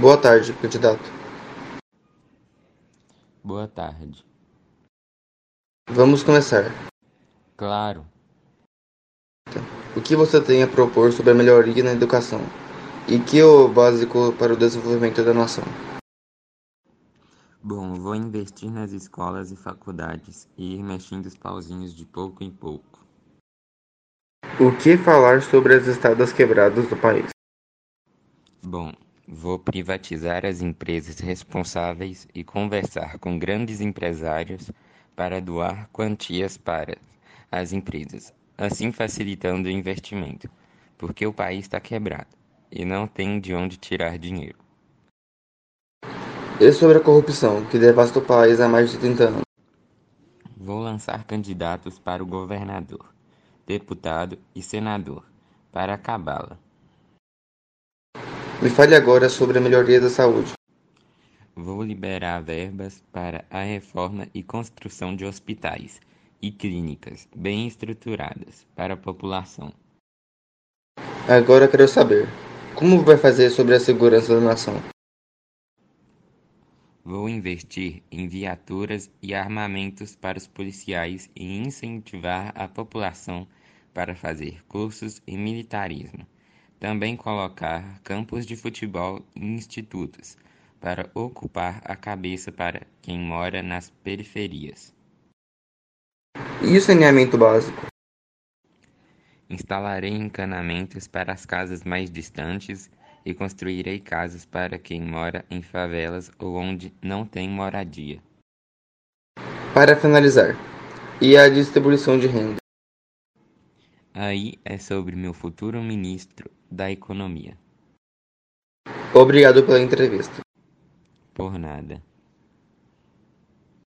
Boa tarde, candidato. Boa tarde. Vamos começar. Claro. O que você tem a propor sobre a melhoria na educação? E que é o básico para o desenvolvimento da nação? Bom, vou investir nas escolas e faculdades e ir mexendo os pauzinhos de pouco em pouco. O que falar sobre as estradas quebradas do país? Bom, vou privatizar as empresas responsáveis e conversar com grandes empresários para doar quantias para as empresas, assim facilitando o investimento, porque o país está quebrado e não tem de onde tirar dinheiro. E sobre a corrupção, que devasta o país há mais de 30 anos? Vou lançar candidatos para o governador, deputado e senador, para acabá-la. Me fale agora sobre a melhoria da saúde. Vou liberar verbas para a reforma e construção de hospitais e clínicas bem estruturadas para a população. Agora quero saber, como vai fazer sobre a segurança da nação? Vou investir em viaturas e armamentos para os policiais e incentivar a população para fazer cursos em militarismo. Também colocar campos de futebol em institutos para ocupar a cabeça para quem mora nas periferias. E o saneamento básico? Instalarei encanamentos para as casas mais distantes e construirei casas para quem mora em favelas ou onde não tem moradia. Para finalizar, e a distribuição de renda? Aí é sobre meu futuro ministro da Economia. Obrigado pela entrevista. Por nada.